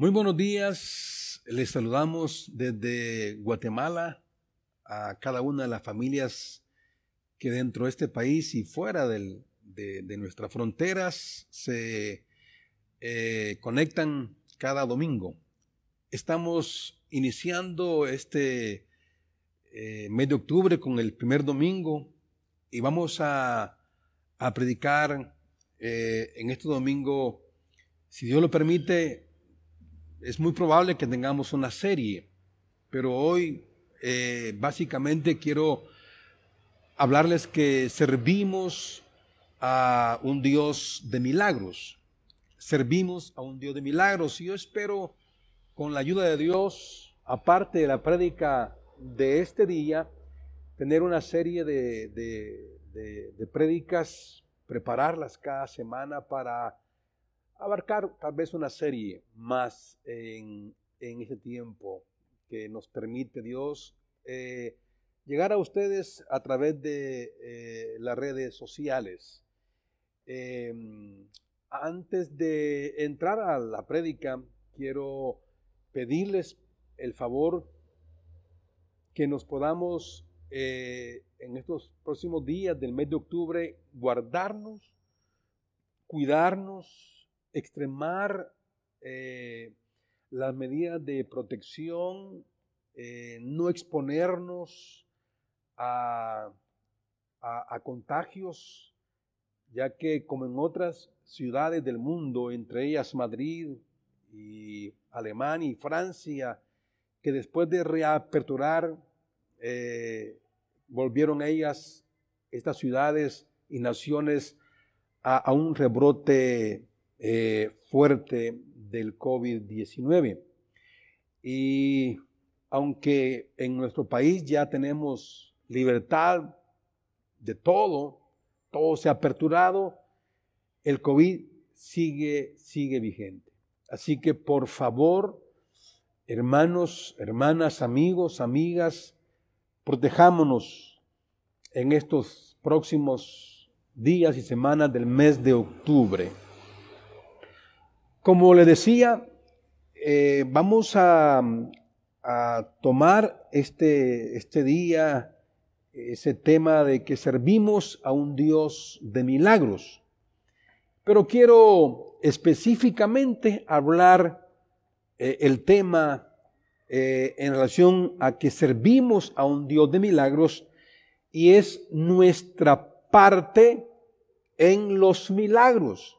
Muy buenos días, les saludamos desde Guatemala a cada una de las familias que dentro de este país y fuera de, nuestras fronteras se eh, conectan cada domingo. Estamos iniciando este eh, mes de octubre con el primer domingo y vamos a, predicar eh, en este domingo, si Dios lo permite, es muy probable que tengamos una serie, pero hoy eh, básicamente quiero hablarles que servimos a un Dios de milagros. Servimos a un Dios de milagros y yo espero con la ayuda de Dios, aparte de la prédica de este día, tener una serie de, de, de prédicas, prepararlas cada semana para abarcar tal vez una serie más en, en ese tiempo que nos permite Dios eh, llegar a ustedes a través de eh, las redes sociales. Em, antes de entrar a la prédica, quiero pedirles el favor que nos podamos eh, en estos próximos días del mes de octubre guardarnos, cuidarnos, extremar eh, las medidas de protección, eh, no exponernos a, contagios, ya que como en otras ciudades del mundo, entre ellas Madrid y Alemania y Francia, que después de reaperturar, eh, volvieron ellas, estas ciudades y naciones, a un rebrote eh, fuerte del COVID-19. Y aunque en nuestro país ya tenemos libertad de todo, todo se ha aperturado, el COVID sigue, sigue vigente. Así que por favor, hermanos, hermanas, amigos, amigas, protejámonos en estos próximos días y semanas del mes de octubre. Como le decía, eh, vamos a, tomar este, este día ese tema de que servimos a un Dios de milagros. Pero quiero específicamente hablar eh, el tema eh, en relación a que servimos a un Dios de milagros y es nuestra parte en los milagros.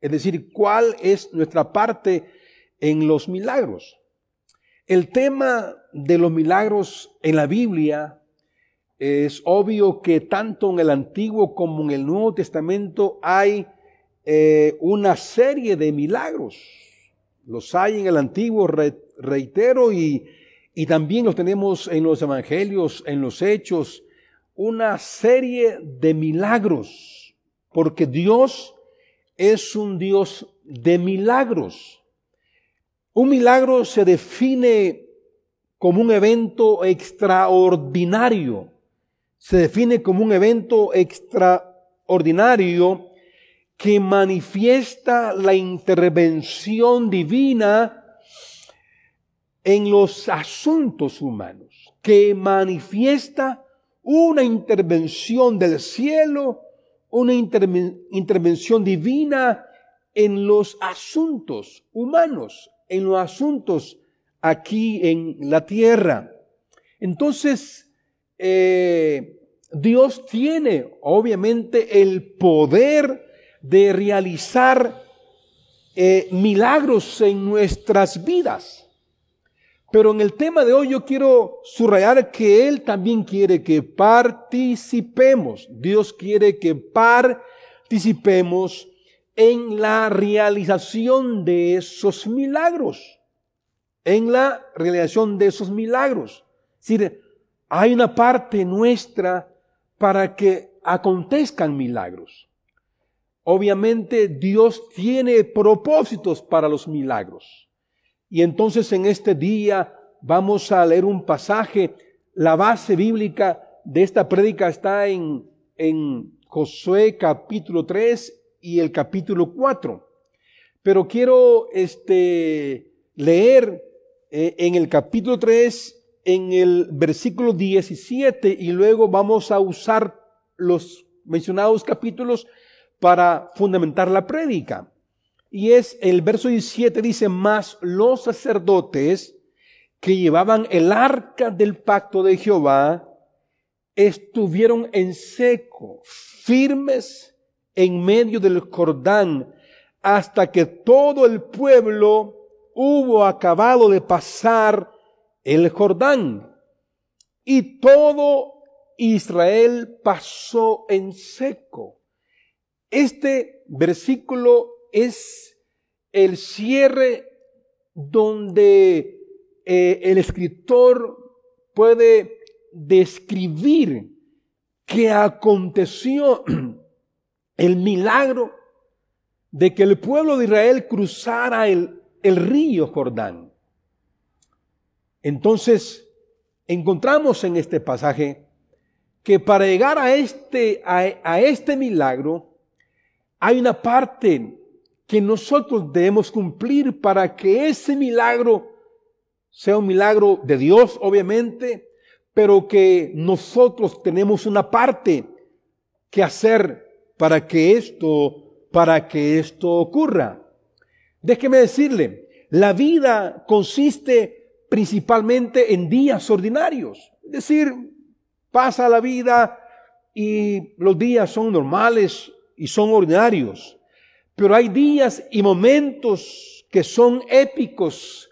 Es decir, cuál es nuestra parte en los milagros. El tema de los milagros en la Biblia es obvio que tanto en el Antiguo como en el Nuevo Testamento hay eh, una serie de milagros. Los hay en el Antiguo, reitero, y, y también los tenemos en los Evangelios, en los Hechos, una serie de milagros, porque Dios es un Dios de milagros. Un milagro se define como un evento extraordinario. Se define como un evento extraordinario que manifiesta la intervención divina en los asuntos humanos, que manifiesta una intervención del cielo una intervención divina en los asuntos humanos, en los asuntos aquí en la tierra. Entonces, eh, Dios tiene obviamente el poder de realizar eh, milagros en nuestras vidas. Pero en el tema de hoy yo quiero subrayar que Él también quiere que participemos. Dios quiere que participemos en la realización de esos milagros. En la realización de esos milagros. Es decir, hay una parte nuestra para que acontezcan milagros. Obviamente Dios tiene propósitos para los milagros. Y entonces en este día vamos a leer un pasaje. La base bíblica de esta prédica está en, en Josué capítulo 3 y el capítulo 4. Pero quiero este, leer eh, en el capítulo 3, en el versículo 17, y luego vamos a usar los mencionados capítulos para fundamentar la prédica. Y es el verso 17 dice, más los sacerdotes que llevaban el arca del pacto de Jehová estuvieron en seco, firmes en medio del Jordán, hasta que todo el pueblo hubo acabado de pasar el Jordán. Y todo Israel pasó en seco. Este versículo es el cierre donde eh, el escritor puede describir qué aconteció el milagro de que el pueblo de Israel cruzara el, el río Jordán. Entonces, encontramos en este pasaje que para llegar a este, a, este milagro, hay una parte que nosotros debemos cumplir para que ese milagro sea un milagro de Dios, obviamente, pero que nosotros tenemos una parte que hacer para que esto para que esto ocurra. Déjeme decirle, la vida consiste principalmente en días ordinarios. Es decir, pasa la vida y los días son normales y son ordinarios. Pero hay días y momentos que son épicos,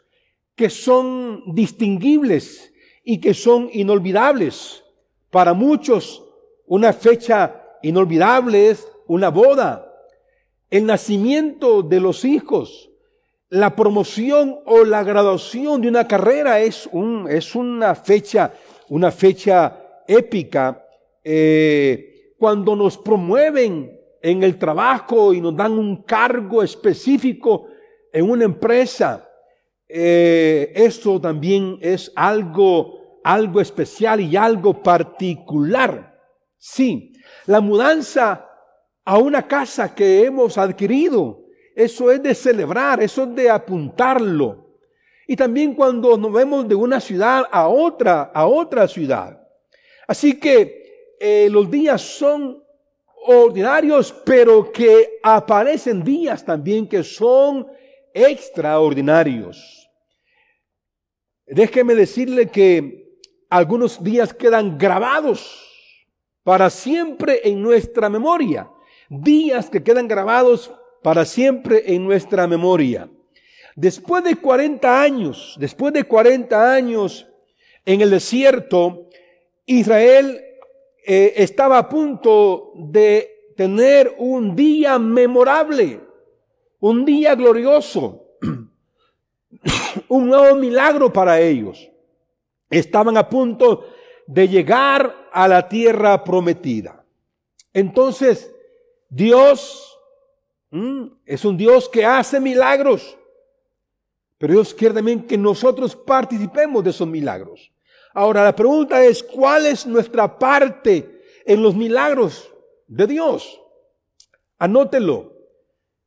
que son distinguibles y que son inolvidables. Para muchos, una fecha inolvidable es una boda, el nacimiento de los hijos, la promoción o la graduación de una carrera es, un, es una fecha, una fecha épica. Eh, cuando nos promueven en el trabajo y nos dan un cargo específico en una empresa, eh, esto también es algo, algo especial y algo particular. Sí, la mudanza a una casa que hemos adquirido. Eso es de celebrar, eso es de apuntarlo. Y también cuando nos vemos de una ciudad a otra, a otra ciudad. Así que eh, los días son ordinarios, pero que aparecen días también que son extraordinarios. Déjeme decirle que algunos días quedan grabados para siempre en nuestra memoria días que quedan grabados para siempre en nuestra memoria. Después de 40 años, después de 40 años en el desierto, Israel eh, estaba a punto de tener un día memorable, un día glorioso, un nuevo milagro para ellos. Estaban a punto de llegar a la tierra prometida. Entonces, Dios mm, es un Dios que hace milagros, pero Dios quiere también que nosotros participemos de esos milagros. Ahora la pregunta es, ¿cuál es nuestra parte en los milagros de Dios? Anótelo.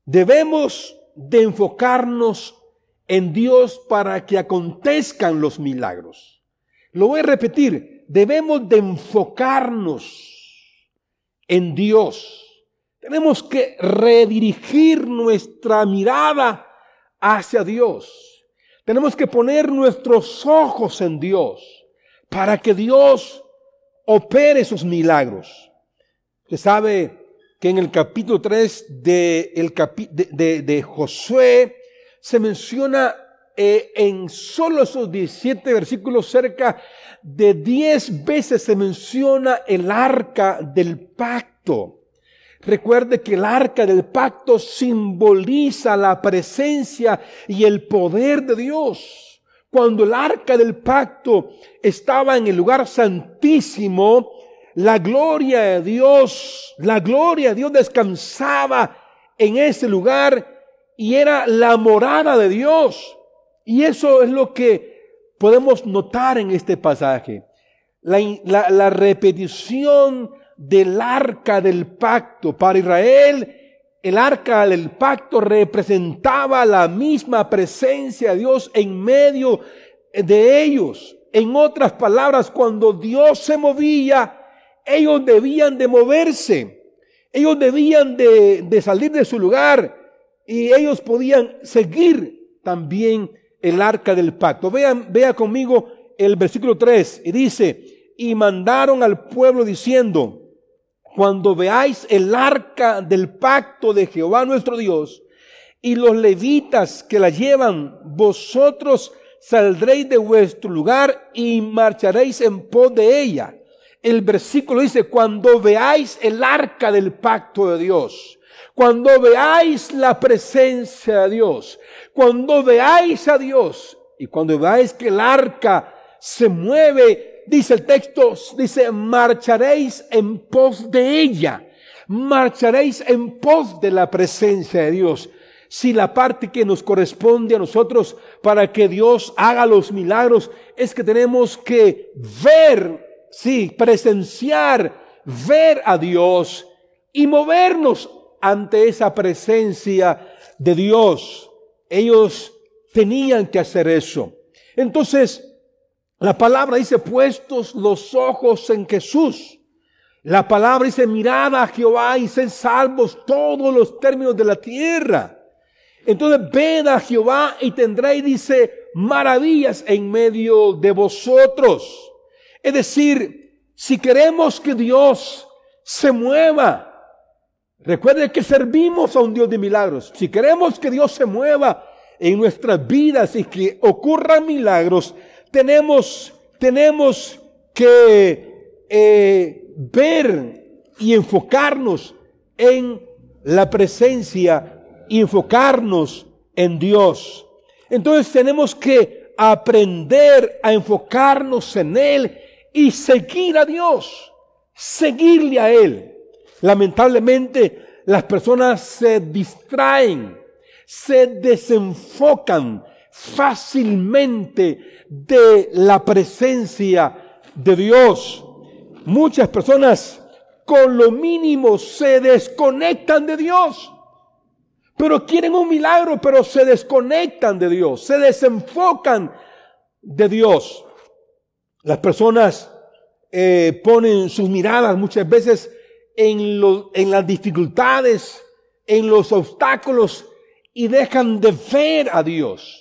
Debemos de enfocarnos en Dios para que acontezcan los milagros. Lo voy a repetir, debemos de enfocarnos en Dios tenemos que redirigir nuestra mirada hacia Dios. Tenemos que poner nuestros ojos en Dios para que Dios opere sus milagros. Se sabe que en el capítulo 3 de, el de, Josué se menciona eh, en solo esos 17 versículos cerca de 10 veces se menciona el arca del pacto. Recuerde que el arca del pacto simboliza la presencia y el poder de Dios. Cuando el arca del pacto estaba en el lugar santísimo, la gloria de Dios, la gloria de Dios descansaba en ese lugar y era la morada de Dios. Y eso es lo que podemos notar en este pasaje. La, la, la repetición del arca del pacto para Israel el arca del pacto representaba la misma presencia de Dios en medio de ellos. En otras palabras, cuando Dios se movía, ellos debían de moverse. Ellos debían de, salir de su lugar y ellos podían seguir también el arca del pacto. Vean, vea conmigo el versículo 3 y dice, y mandaron al pueblo diciendo, cuando veáis el arca del pacto de Jehová nuestro Dios y los levitas que la llevan, vosotros saldréis de vuestro lugar y marcharéis en pos de ella. El versículo dice, cuando veáis el arca del pacto de Dios, cuando veáis la presencia de Dios, cuando veáis a Dios y cuando veáis que el arca se mueve, dice el texto, dice, marcharéis en pos de ella, marcharéis en pos de la presencia de Dios si la parte que nos corresponde a nosotros para que Dios haga los milagros es que tenemos que ver, sí, presenciar, ver a Dios y movernos ante esa presencia de Dios. Ellos tenían que hacer eso. Entonces, la palabra dice puestos los ojos en Jesús. La palabra dice mirada a Jehová y sed salvos todos los términos de la tierra. Entonces ved a Jehová y tendréis, dice, maravillas en medio de vosotros. Es decir, si queremos que Dios se mueva, recuerde que servimos a un Dios de milagros. Si queremos que Dios se mueva en nuestras vidas y que ocurran milagros, tenemos, tenemos que eh, ver y enfocarnos en la presencia enfocarnos en Dios. Entonces tenemos que aprender a enfocarnos en Él y seguir a Dios, seguirle a Él. Lamentablemente las personas se distraen, se desenfocan fácilmente de la presencia de Dios. Muchas personas con lo mínimo se desconectan de Dios pero quieren un milagro, pero se desconectan de Dios, se desenfocan de Dios. Las personas eh, ponen sus miradas muchas veces en, en las dificultades, en los obstáculos y dejan de ver a Dios.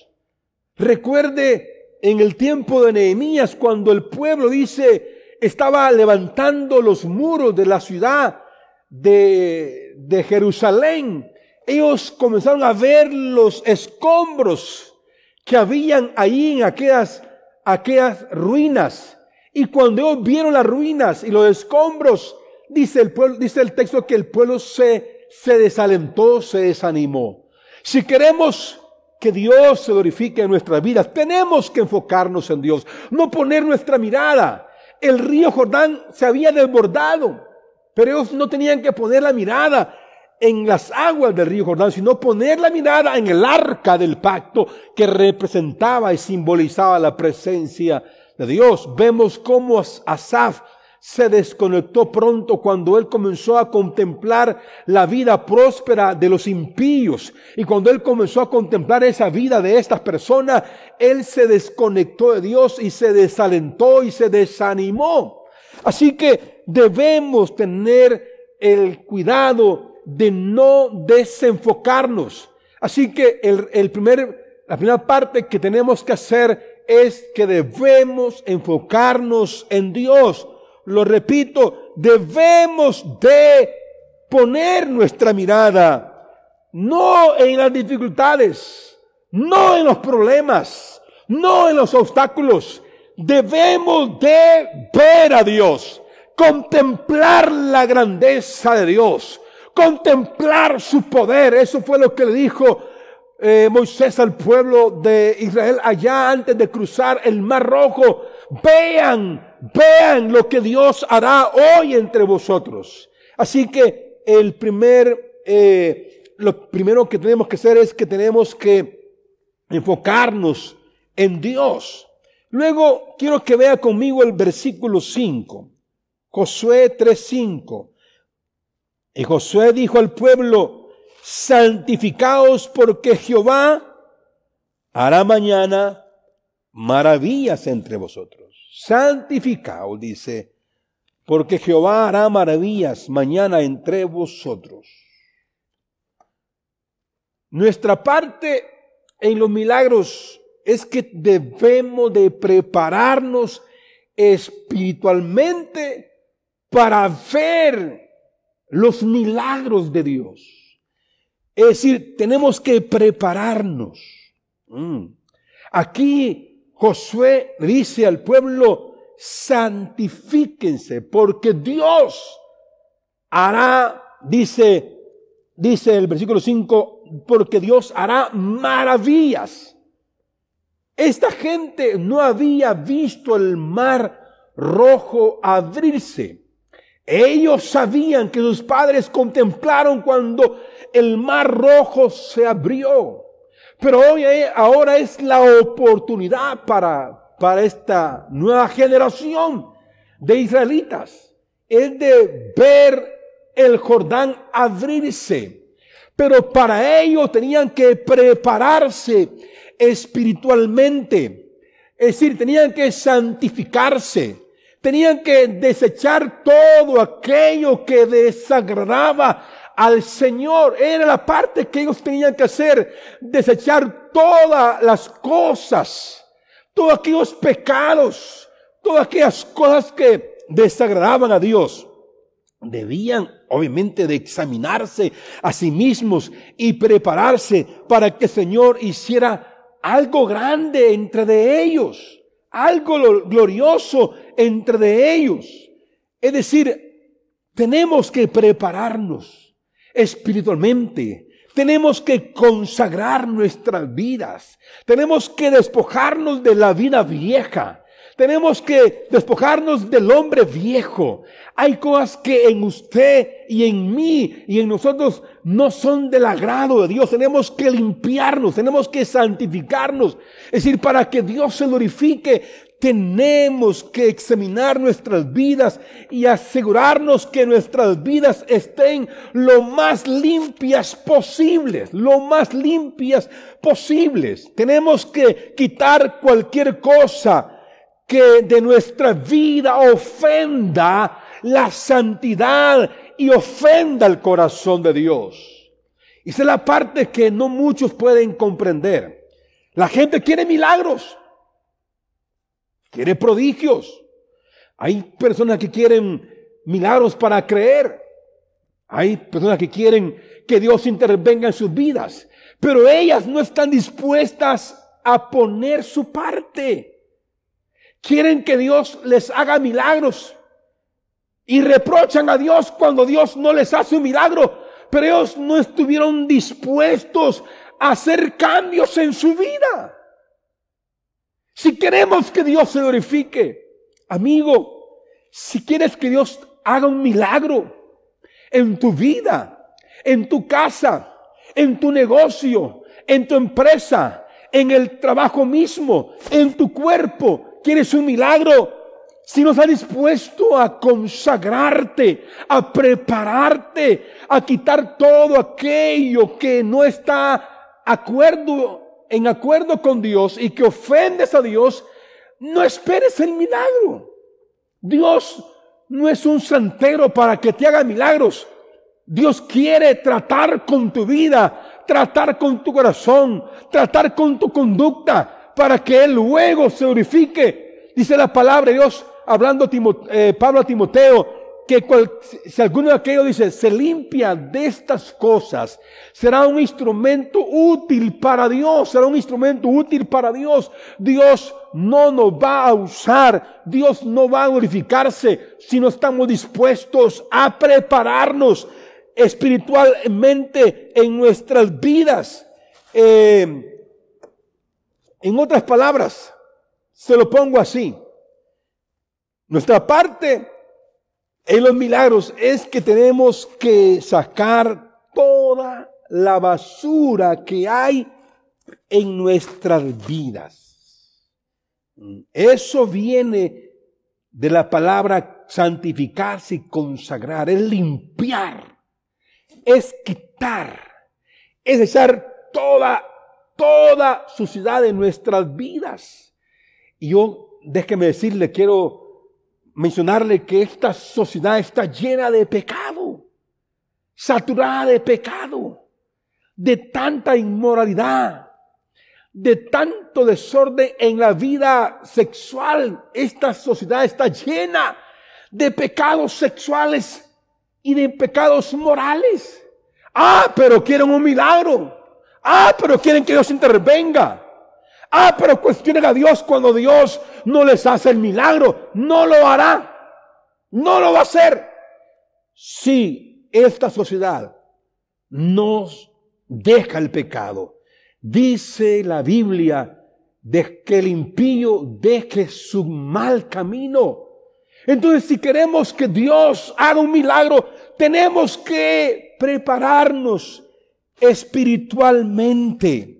Recuerde en el tiempo de Nehemías cuando el pueblo dice estaba levantando los muros de la ciudad de, de Jerusalén ellos comenzaron a ver los escombros que habían ahí en aquellas, aquellas ruinas. Y cuando ellos vieron las ruinas y los escombros, dice el, pueblo, dice el texto que el pueblo se, se desalentó, se desanimó. Si queremos que Dios se glorifique en nuestras vidas, tenemos que enfocarnos en Dios, no poner nuestra mirada. El río Jordán se había desbordado, pero ellos no tenían que poner la mirada en las aguas del río Jordán, sino poner la mirada en el arca del pacto que representaba y simbolizaba la presencia de Dios. Vemos cómo Asaf se desconectó pronto cuando él comenzó a contemplar la vida próspera de los impíos. Y cuando él comenzó a contemplar esa vida de estas personas, él se desconectó de Dios y se desalentó y se desanimó. Así que debemos tener el cuidado de no desenfocarnos. Así que el, primer, la primera parte que tenemos que hacer es que debemos enfocarnos en Dios. Lo repito, debemos de poner nuestra mirada no en las dificultades, no en los problemas, no en los obstáculos. Debemos de ver a Dios, contemplar la grandeza de Dios, contemplar su poder. Eso fue lo que le dijo eh, Moisés al pueblo de Israel allá antes de cruzar el mar rojo. Vean, vean lo que Dios hará hoy entre vosotros. Así que el primer, eh, lo primero que tenemos que hacer es que tenemos que enfocarnos en Dios. Luego quiero que vea conmigo el versículo 5. Josué 3:5. Y Josué dijo al pueblo, santificaos porque Jehová hará mañana maravillas entre vosotros. Santificaos, dice, porque Jehová hará maravillas mañana entre vosotros. Nuestra parte en los milagros es que debemos de prepararnos espiritualmente para ver los milagros de Dios. Es decir, tenemos que prepararnos. Mm. Aquí Josué dice al pueblo, santifíquense, porque Dios hará, dice, dice el versículo 5, porque Dios hará maravillas. Esta gente no había visto el mar rojo abrirse. Ellos sabían que sus padres contemplaron cuando el mar rojo se abrió. Pero hoy, eh, ahora es la oportunidad para, para esta nueva generación de israelitas. Es de ver el Jordán abrirse. Pero para ello tenían que prepararse espiritualmente. Es decir, tenían que santificarse. Tenían que desechar todo aquello que desagradaba al Señor. Era la parte que ellos tenían que hacer. Desechar todas las cosas, todos aquellos pecados, todas aquellas cosas que desagradaban a Dios. Debían obviamente de examinarse a sí mismos y prepararse para que el Señor hiciera algo grande entre de ellos, algo glorioso entre de ellos. Es decir, tenemos que prepararnos espiritualmente. Tenemos que consagrar nuestras vidas. Tenemos que despojarnos de la vida vieja. Tenemos que despojarnos del hombre viejo. Hay cosas que en usted y en mí y en nosotros no son del agrado de Dios. Tenemos que limpiarnos, tenemos que santificarnos. Es decir, para que Dios se glorifique, tenemos que examinar nuestras vidas y asegurarnos que nuestras vidas estén lo más limpias posibles, lo más limpias posibles. Tenemos que quitar cualquier cosa que de nuestra vida ofenda la santidad y ofenda el corazón de Dios. Y esa es la parte que no muchos pueden comprender. La gente quiere milagros quiere prodigios. Hay personas que quieren milagros para creer. Hay personas que quieren que Dios intervenga en sus vidas. Pero ellas no están dispuestas a poner su parte. Quieren que Dios les haga milagros. Y reprochan a Dios cuando Dios no les hace un milagro. Pero ellos no estuvieron dispuestos a hacer cambios en su vida. Si queremos que Dios se glorifique, amigo, si quieres que Dios haga un milagro en tu vida, en tu casa, en tu negocio, en tu empresa, en el trabajo mismo, en tu cuerpo, quieres un milagro, si no estás dispuesto a consagrarte, a prepararte, a quitar todo aquello que no está acuerdo en acuerdo con Dios y que ofendes a Dios, no esperes el milagro. Dios no es un santero para que te haga milagros. Dios quiere tratar con tu vida, tratar con tu corazón, tratar con tu conducta, para que Él luego se glorifique. Dice la palabra de Dios, hablando eh, Pablo a Timoteo, que si alguno de aquellos dice, se limpia de estas cosas, será un instrumento útil para Dios, será un instrumento útil para Dios. Dios no nos va a usar, Dios no va a glorificarse si no estamos dispuestos a prepararnos espiritualmente en nuestras vidas. Eh, en otras palabras, se lo pongo así. Nuestra parte en los milagros es que tenemos que sacar toda la basura que hay en nuestras vidas. Eso viene de la palabra santificarse y consagrar, es limpiar, es quitar, es echar toda, toda suciedad en nuestras vidas. Y yo, déjeme decirle, quiero mencionarle que esta sociedad está llena de pecado, saturada de pecado, de tanta inmoralidad, de tanto desorden en la vida sexual. Esta sociedad está llena de pecados sexuales y de pecados morales. Ah, pero quieren un milagro. Ah, pero quieren que Dios intervenga. Ah, pero cuestionen a Dios cuando Dios no les hace el milagro. No lo hará. No lo va a hacer. Si esta sociedad nos deja el pecado, dice la Biblia de que el impío deje su mal camino. Entonces, si queremos que Dios haga un milagro, tenemos que prepararnos espiritualmente.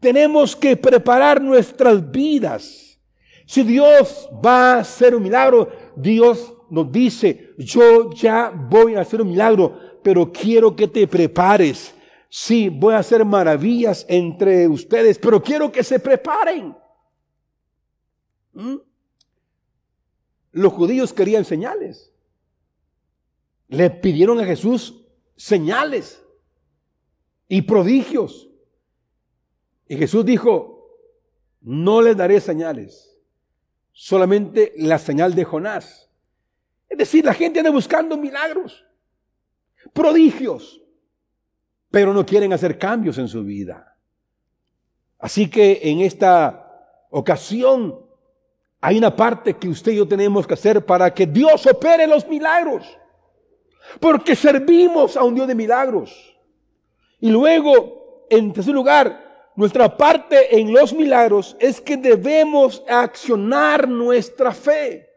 Tenemos que preparar nuestras vidas. Si Dios va a hacer un milagro, Dios nos dice, yo ya voy a hacer un milagro, pero quiero que te prepares. Sí, voy a hacer maravillas entre ustedes, pero quiero que se preparen. ¿Mm? Los judíos querían señales. Le pidieron a Jesús señales y prodigios. Y Jesús dijo, no les daré señales, solamente la señal de Jonás. Es decir, la gente anda buscando milagros, prodigios, pero no quieren hacer cambios en su vida. Así que en esta ocasión hay una parte que usted y yo tenemos que hacer para que Dios opere los milagros. Porque servimos a un Dios de milagros. Y luego, en tercer lugar, nuestra parte en los milagros es que debemos accionar nuestra fe.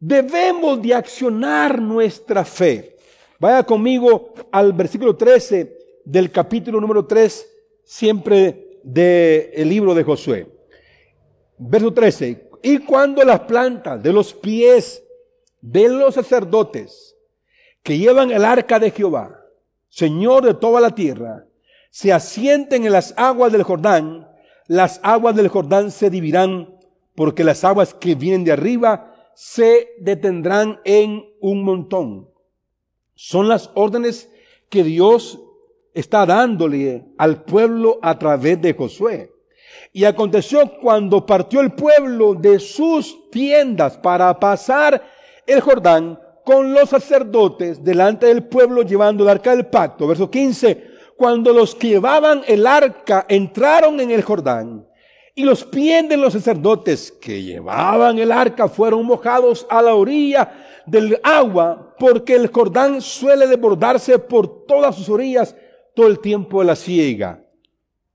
Debemos de accionar nuestra fe. Vaya conmigo al versículo 13 del capítulo número 3, siempre del libro de Josué. Verso 13. Y cuando las plantas de los pies de los sacerdotes que llevan el arca de Jehová, Señor de toda la tierra, se asienten en las aguas del Jordán, las aguas del Jordán se dividirán, porque las aguas que vienen de arriba se detendrán en un montón. Son las órdenes que Dios está dándole al pueblo a través de Josué. Y aconteció cuando partió el pueblo de sus tiendas para pasar el Jordán con los sacerdotes delante del pueblo llevando el arca del pacto. Verso 15. Cuando los que llevaban el arca entraron en el Jordán y los pies de los sacerdotes que llevaban el arca fueron mojados a la orilla del agua porque el Jordán suele desbordarse por todas sus orillas todo el tiempo de la siega.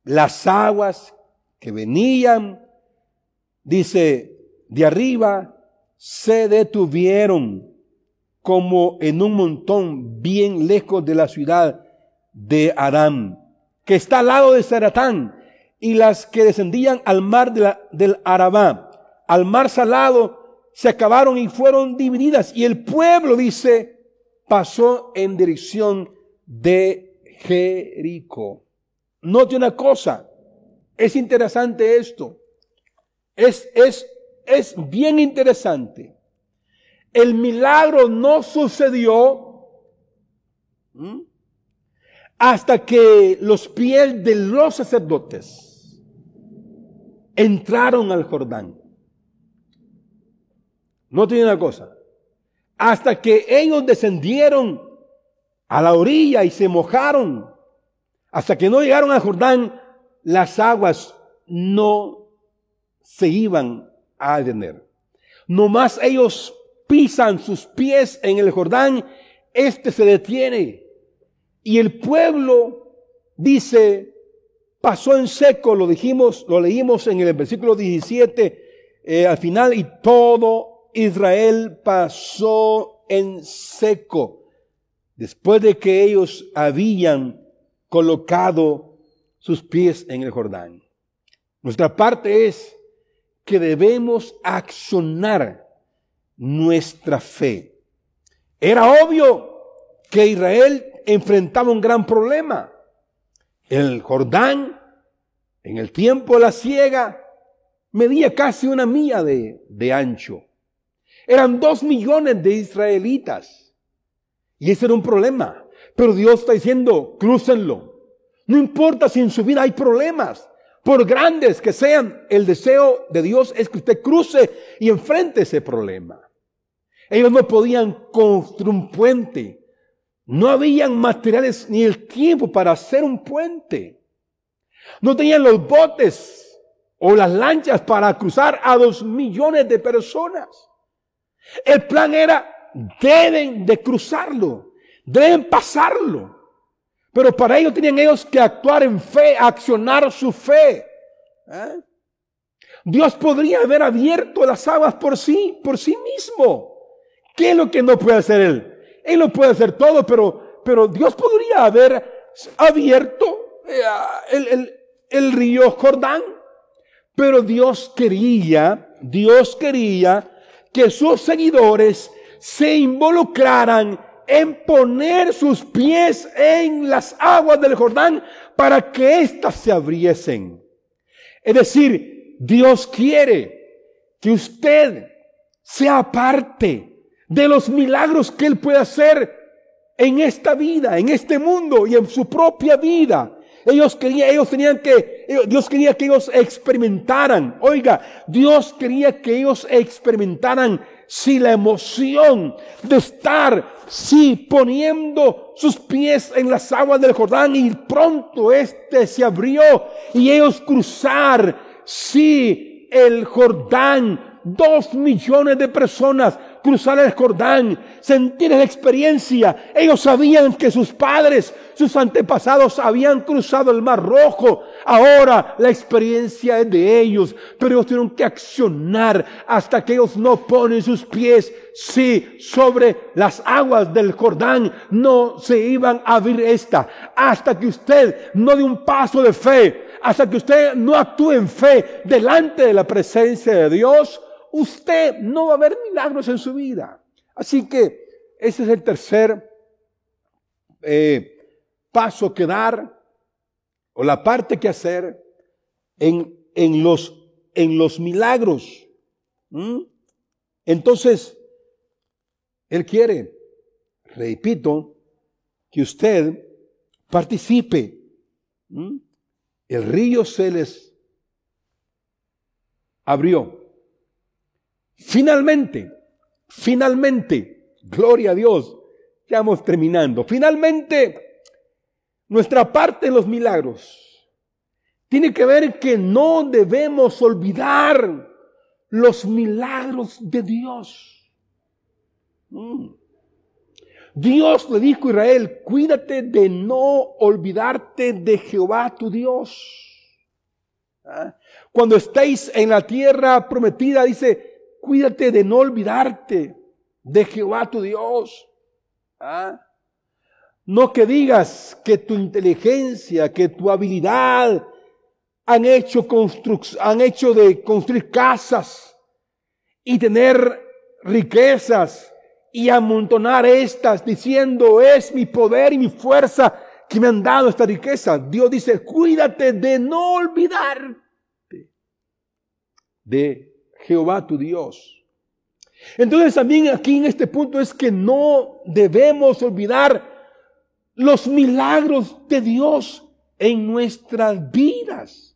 Las aguas que venían, dice, de arriba, se detuvieron como en un montón bien lejos de la ciudad de Aram, que está al lado de Zaratán, y las que descendían al mar del Arabá, al mar salado, se acabaron y fueron divididas. Y el pueblo, dice, pasó en dirección de Jericó. Note una cosa, es interesante esto. Es, es, es bien interesante. El milagro no sucedió hasta que los pies de los sacerdotes entraron al Jordán. No tiene una cosa. Hasta que ellos descendieron a la orilla y se mojaron. Hasta que no llegaron al Jordán, las aguas no se iban a detener. Nomás ellos pisan sus pies en el Jordán, este se detiene. Y el pueblo dice, pasó en seco, lo dijimos, lo leímos en el versículo 17 eh, al final, y todo Israel pasó en seco, después de que ellos habían colocado sus pies en el Jordán. Nuestra parte es que debemos accionar nuestra fe. Era obvio que Israel enfrentaba un gran problema. El Jordán, en el tiempo de la siega, medía casi una milla de, de ancho. Eran dos millones de israelitas. Y ese era un problema. Pero Dios está diciendo, crúcenlo. No importa si en su vida hay problemas. Por grandes que sean, el deseo de Dios es que usted cruce y enfrente ese problema. Ellos no podían construir un puente. No habían materiales ni el tiempo para hacer un puente. No tenían los botes o las lanchas para cruzar a dos millones de personas. El plan era, deben de cruzarlo, deben pasarlo. Pero para ello tenían ellos que actuar en fe, accionar su fe. ¿Eh? Dios podría haber abierto las aguas por sí, por sí mismo. ¿Qué es lo que no puede hacer Él? Él no puede hacer todo, pero, pero Dios podría haber abierto eh, el, el, el río Jordán. Pero Dios quería, Dios quería que sus seguidores se involucraran en poner sus pies en las aguas del Jordán para que éstas se abriesen. Es decir, Dios quiere que usted sea parte de los milagros que Él puede hacer en esta vida, en este mundo y en su propia vida. Ellos querían, ellos tenían que, Dios quería que ellos experimentaran. Oiga, Dios quería que ellos experimentaran si la emoción de estar, si poniendo sus pies en las aguas del Jordán y pronto este se abrió y ellos cruzar, si el Jordán, dos millones de personas cruzar el Jordán, sentir la experiencia. Ellos sabían que sus padres, sus antepasados habían cruzado el Mar Rojo. Ahora la experiencia es de ellos, pero ellos tienen que accionar hasta que ellos no ponen sus pies, sí, sobre las aguas del Jordán, no se iban a abrir esta. Hasta que usted no dé un paso de fe, hasta que usted no actúe en fe delante de la presencia de Dios, usted no va a ver milagros en su vida. Así que ese es el tercer eh, paso que dar o la parte que hacer en, en, los, en los milagros. ¿Mm? Entonces, Él quiere, repito, que usted participe. ¿Mm? El río se les abrió. Finalmente, finalmente, gloria a Dios, ya vamos terminando. Finalmente, nuestra parte en los milagros tiene que ver que no debemos olvidar los milagros de Dios. Mm. Dios le dijo a Israel, cuídate de no olvidarte de Jehová tu Dios. ¿Ah? Cuando estéis en la tierra prometida, dice, Cuídate de no olvidarte de Jehová tu Dios. ¿Ah? No que digas que tu inteligencia, que tu habilidad han hecho, han hecho de construir casas y tener riquezas y amontonar estas diciendo es mi poder y mi fuerza que me han dado esta riqueza. Dios dice, cuídate de no olvidarte de Jehová tu Dios. Entonces también aquí en este punto es que no debemos olvidar los milagros de Dios en nuestras vidas.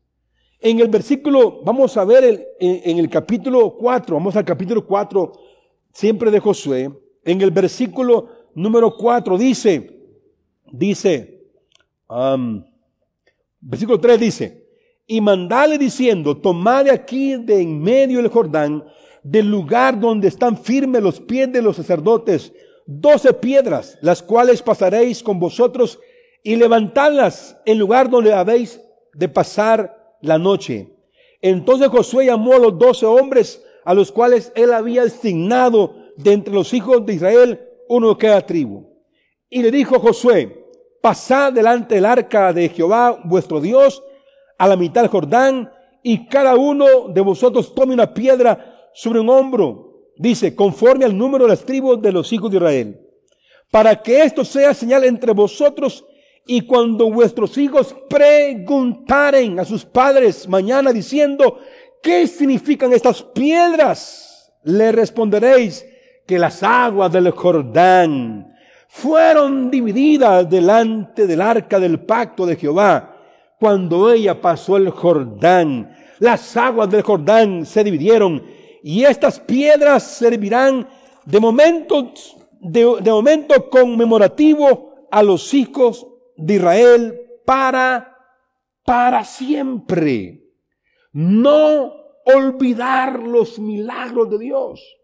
En el versículo, vamos a ver el, en, el capítulo 4, vamos al capítulo 4, siempre de Josué, en el versículo número 4 dice, dice, versículo 3 dice, y mandale diciendo, tomad aquí de en medio del Jordán, del lugar donde están firmes los pies de los sacerdotes, doce piedras, las cuales pasaréis con vosotros y levantadlas en lugar donde habéis de pasar la noche. Entonces Josué llamó a los doce hombres a los cuales él había designado de entre los hijos de Israel uno de cada tribu. Y le dijo Josué, pasad delante del arca de Jehová vuestro Dios a la mitad del Jordán y cada uno de vosotros tome una piedra sobre un hombro, dice, conforme al número de las tribus de los hijos de Israel, para que esto sea señal entre vosotros Y cuando vuestros hijos preguntaren a sus padres mañana diciendo, ¿qué significan estas piedras? Le responderéis que las aguas del Jordán fueron divididas delante del arca del pacto de Jehová cuando ella pasó el Jordán. Las aguas del Jordán se dividieron y estas piedras servirán de momento, de, momento conmemorativo a los hijos de Israel para, para siempre. No olvidar los milagros de Dios.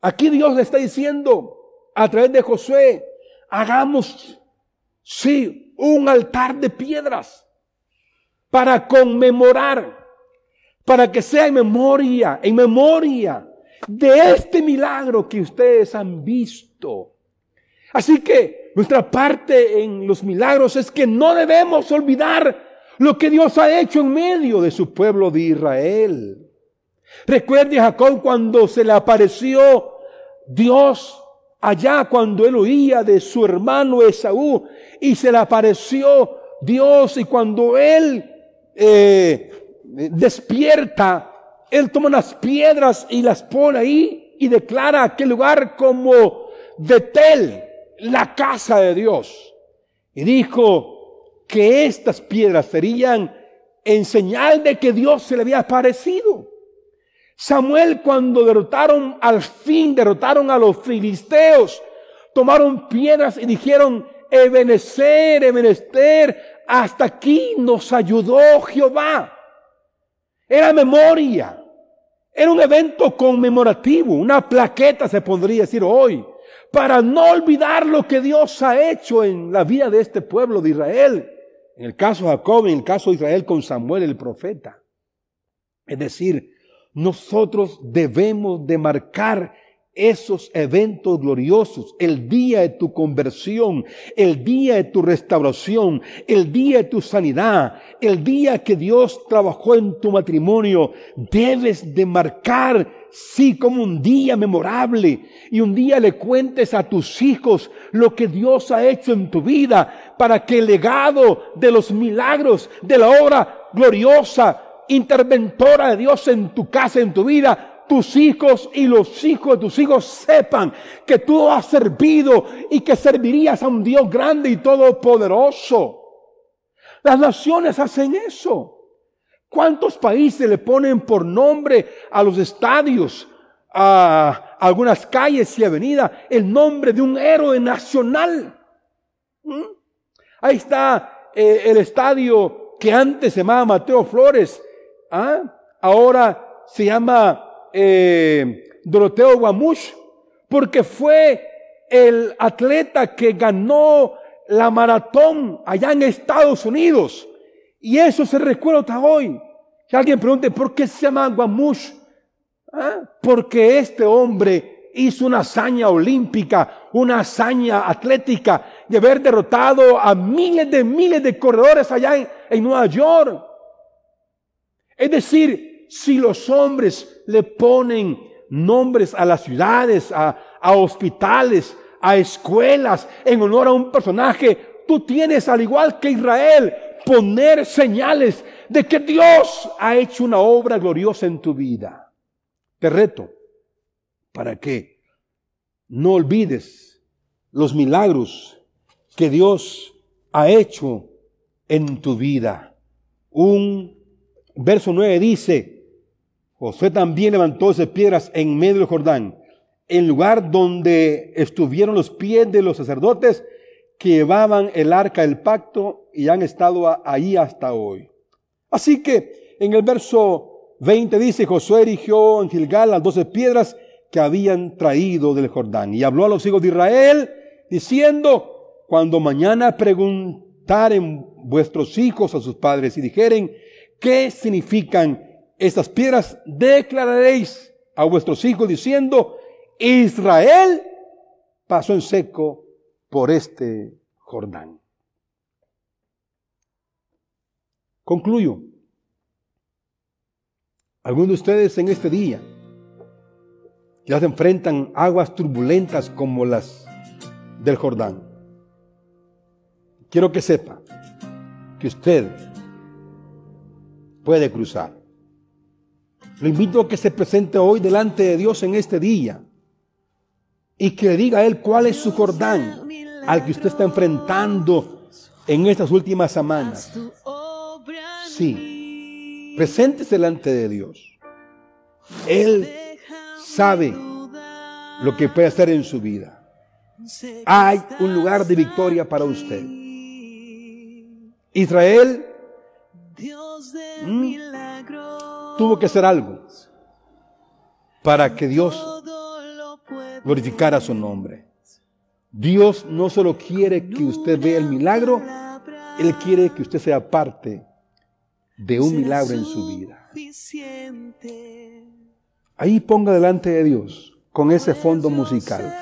Aquí Dios le está diciendo a través de Josué, hagamos, sí, un altar de piedras para conmemorar, para que sea en memoria, en memoria de este milagro que ustedes han visto. Así que nuestra parte en los milagros es que no debemos olvidar lo que Dios ha hecho en medio de su pueblo de Israel. Recuerde a Jacob cuando se le apareció Dios allá cuando él oía de su hermano Esaú y se le apareció Dios y cuando él eh, despierta, él toma unas piedras y las pone ahí y declara aquel lugar como Betel, la casa de Dios. Y dijo que estas piedras serían en señal de que Dios se le había aparecido. Samuel cuando derrotaron, al fin derrotaron a los filisteos, tomaron piedras y dijeron, Ebenecer, Ebenecer, hasta aquí nos ayudó Jehová. Era memoria, era un evento conmemorativo, una plaqueta se podría decir hoy, para no olvidar lo que Dios ha hecho en la vida de este pueblo de Israel. En el caso de Jacob, en el caso de Israel con Samuel el profeta. Es decir, nosotros debemos de marcar esos eventos gloriosos, el día de tu conversión, el día de tu restauración, el día de tu sanidad, el día que Dios trabajó en tu matrimonio, debes de marcar, sí, como un día memorable y un día le cuentes a tus hijos lo que Dios ha hecho en tu vida para que el legado de los milagros, de la obra gloriosa, interventora de Dios en tu casa, en tu vida, tus hijos y los hijos de tus hijos sepan que tú has servido y que servirías a un Dios grande y todopoderoso. Las naciones hacen eso. ¿Cuántos países le ponen por nombre a los estadios, a algunas calles y avenidas, el nombre de un héroe nacional? ¿Mm? Ahí está eh, el estadio que antes se llamaba Mateo Flores, ¿Ah? ahora se llama eh, Doroteo Guamush, porque fue el atleta que ganó la maratón allá en Estados Unidos. Y eso se recuerda hasta hoy. Si alguien pregunte, ¿por qué se llama Guamush? ¿Ah? Porque este hombre hizo una hazaña olímpica, una hazaña atlética de haber derrotado a miles de miles de corredores allá en Nueva York. Es decir, si los hombres le ponen nombres a las ciudades, a, hospitales, a escuelas, en honor a un personaje, tú tienes, al igual que Israel, poner señales de que Dios ha hecho una obra gloriosa en tu vida. Te reto para que no olvides los milagros que Dios ha hecho en tu vida. Un verso 9 dice, José también levantó esas piedras en medio del Jordán, en lugar donde estuvieron los pies de los sacerdotes que llevaban el arca del pacto y han estado ahí hasta hoy. Así que en el verso 20 dice, Josué erigió en Gilgal las doce piedras que habían traído del Jordán y habló a los hijos de Israel diciendo, cuando mañana preguntaren vuestros hijos a sus padres y dijeren, ¿Qué significan estas piedras? Declararéis a vuestros hijos diciendo, Israel pasó en seco por este Jordán. Concluyo. Algunos de ustedes en este día ya se enfrentan aguas turbulentas como las del Jordán. quiero que sepa que usted puede cruzar. Lo invito a que se presente hoy delante de Dios en este día y que le diga a Él cuál es su Jordán al que usted está enfrentando en estas últimas semanas. Sí, preséntese delante de Dios. Él sabe lo que puede hacer en su vida. Hay un lugar de victoria para usted. Israel mm, tuvo que hacer algo para que Dios glorificara su nombre. Dios no solo quiere que usted vea el milagro, Él quiere que usted sea parte de un milagro en su vida. Ahí ponga delante de Dios con ese fondo musical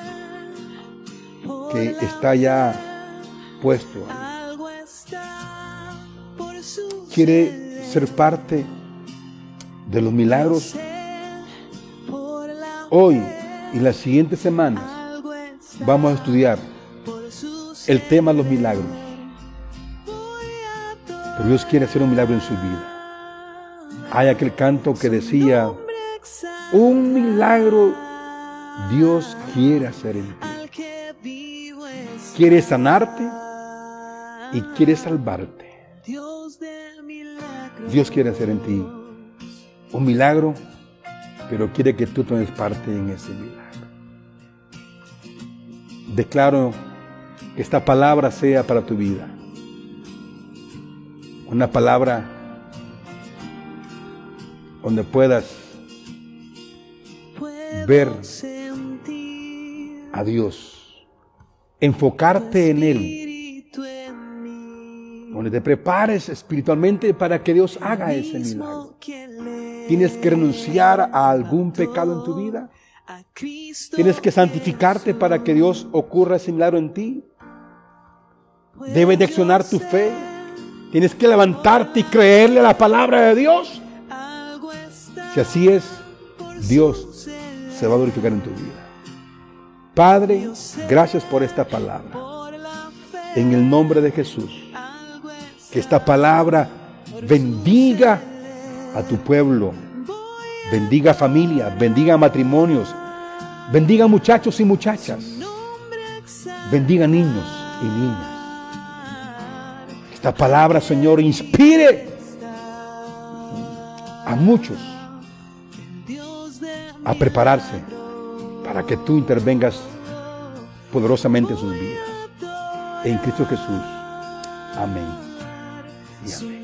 que está ya puesto Quiere ser parte de los milagros hoy y las siguientes semanas vamos a estudiar el tema de los milagros. Pero Dios quiere hacer un milagro en su vida. Hay aquel canto que decía, un milagro Dios quiere hacer en ti. Quiere sanarte y quiere salvarte. Dios quiere hacer en ti un milagro, pero quiere que tú tomes parte en ese milagro. Declaro que esta palabra sea para tu vida. Una palabra donde puedas ver a Dios, enfocarte en Él, te prepares espiritualmente para que Dios haga ese milagro. Tienes que renunciar a algún pecado en tu vida. Tienes que santificarte para que Dios ocurra ese milagro en ti. Debes de accionar tu fe. Tienes que levantarte y creerle a la palabra de Dios. Si así es, Dios se va a glorificar en tu vida. Padre, gracias por esta palabra. En el nombre de Jesús. Que esta palabra bendiga a tu pueblo. Bendiga familia, bendiga matrimonios, bendiga muchachos y muchachas. Bendiga niños y niñas. Esta palabra, Señor, inspire a muchos a prepararse para que tú intervengas poderosamente en sus vidas. En Cristo Jesús. Amén. Y amén.